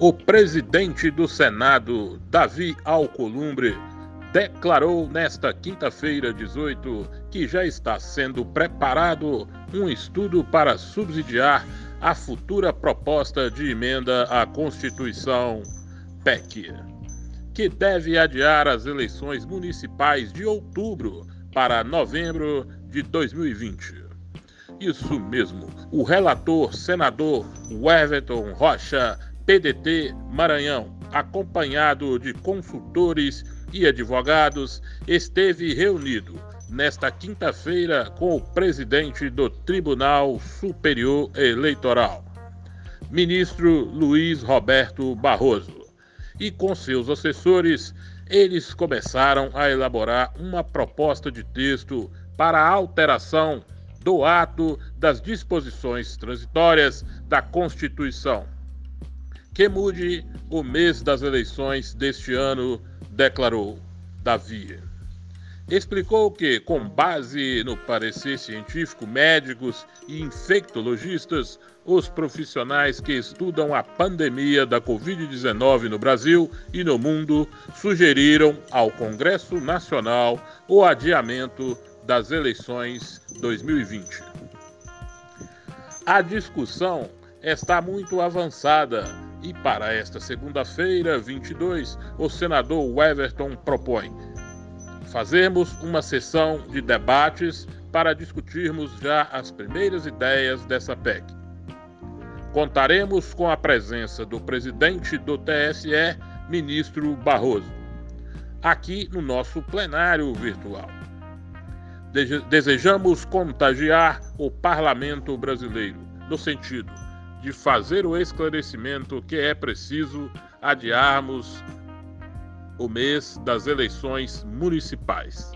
O presidente do Senado, Davi Alcolumbre, declarou nesta quinta-feira, 18, que já está sendo preparado um estudo para subsidiar a futura proposta de emenda à Constituição PEC, que deve adiar as eleições municipais de outubro para novembro de 2020. Isso mesmo, o relator senador Everton Rocha PDT Maranhão, acompanhado de consultores e advogados, esteve reunido nesta quinta-feira com o presidente do Tribunal Superior Eleitoral, ministro Luiz Roberto Barroso, e com seus assessores, eles começaram a elaborar uma proposta de texto para a alteração do ato das disposições transitórias da Constituição que mude o mês das eleições deste ano, declarou Davi. Explicou que, com base no parecer científico, médicos e infectologistas, os profissionais que estudam a pandemia da Covid-19 no Brasil e no mundo sugeriram ao Congresso Nacional o adiamento das eleições 2020. A discussão está muito avançada e para esta segunda-feira, 22, o senador Weverton propõe fazermos uma sessão de debates para discutirmos já as primeiras ideias dessa PEC. Contaremos com a presença do presidente do TSE, ministro Barroso, aqui no nosso plenário virtual. Desejamos contagiar o parlamento brasileiro, no sentido de fazer o esclarecimento que é preciso adiarmos o mês das eleições municipais.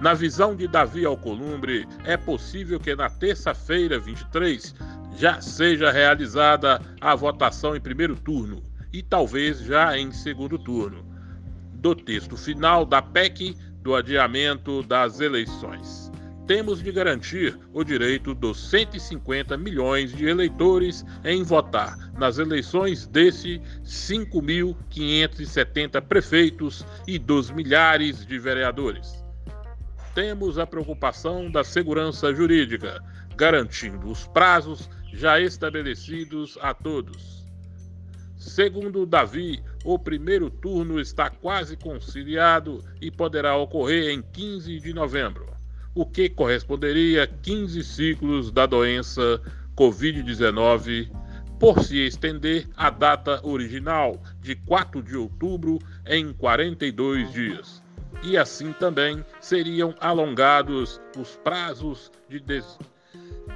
Na visão de Davi Alcolumbre, é possível que na terça-feira, 23, já seja realizada a votação em primeiro turno e talvez já em segundo turno do texto final da PEC do adiamento das eleições temos de garantir o direito dos 150 milhões de eleitores em votar nas eleições desse 5.570 prefeitos e dos milhares de vereadores. Temos a preocupação da segurança jurídica, garantindo os prazos já estabelecidos a todos. Segundo Davi, o primeiro turno está quase conciliado e poderá ocorrer em 15 de novembro o que corresponderia a 15 ciclos da doença Covid-19, por se estender a data original de 4 de outubro em 42 dias. E assim também seriam alongados os prazos de des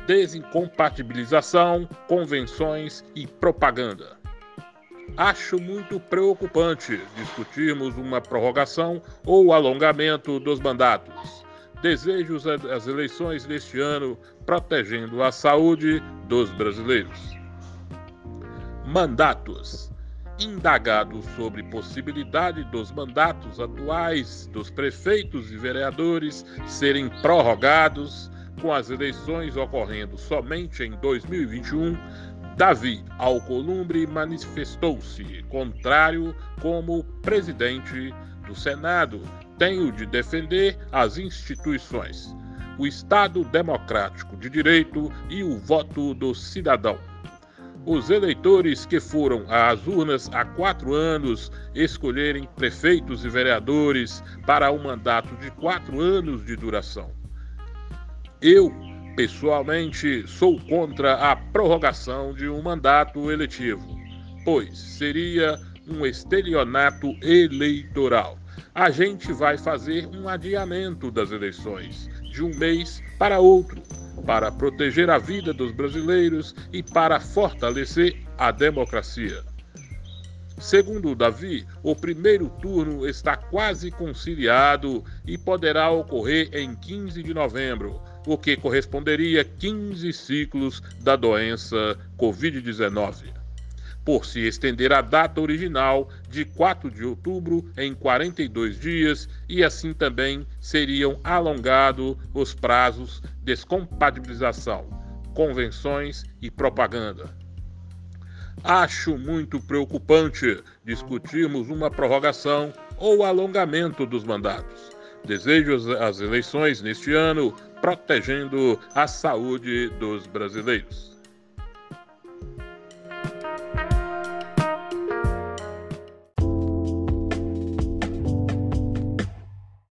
desincompatibilização, convenções e propaganda. Acho muito preocupante discutirmos uma prorrogação ou alongamento dos mandatos desejo as eleições deste ano protegendo a saúde dos brasileiros. Mandatos. Indagados sobre possibilidade dos mandatos atuais dos prefeitos e vereadores serem prorrogados com as eleições ocorrendo somente em 2021, Davi Alcolumbre manifestou-se contrário como presidente do Senado tenho de defender as instituições, o Estado democrático de direito e o voto do cidadão. Os eleitores que foram às urnas há quatro anos escolherem prefeitos e vereadores para um mandato de quatro anos de duração. Eu, pessoalmente, sou contra a prorrogação de um mandato eletivo, pois seria um estelionato eleitoral a gente vai fazer um adiamento das eleições de um mês para outro, para proteger a vida dos brasileiros e para fortalecer a democracia. Segundo Davi, o primeiro turno está quase conciliado e poderá ocorrer em 15 de novembro, o que corresponderia a 15 ciclos da doença Covid-19 por se estender a data original de 4 de outubro em 42 dias e assim também seriam alongados os prazos de descompatibilização, convenções e propaganda. Acho muito preocupante discutirmos uma prorrogação ou alongamento dos mandatos. Desejo as eleições neste ano protegendo a saúde dos brasileiros.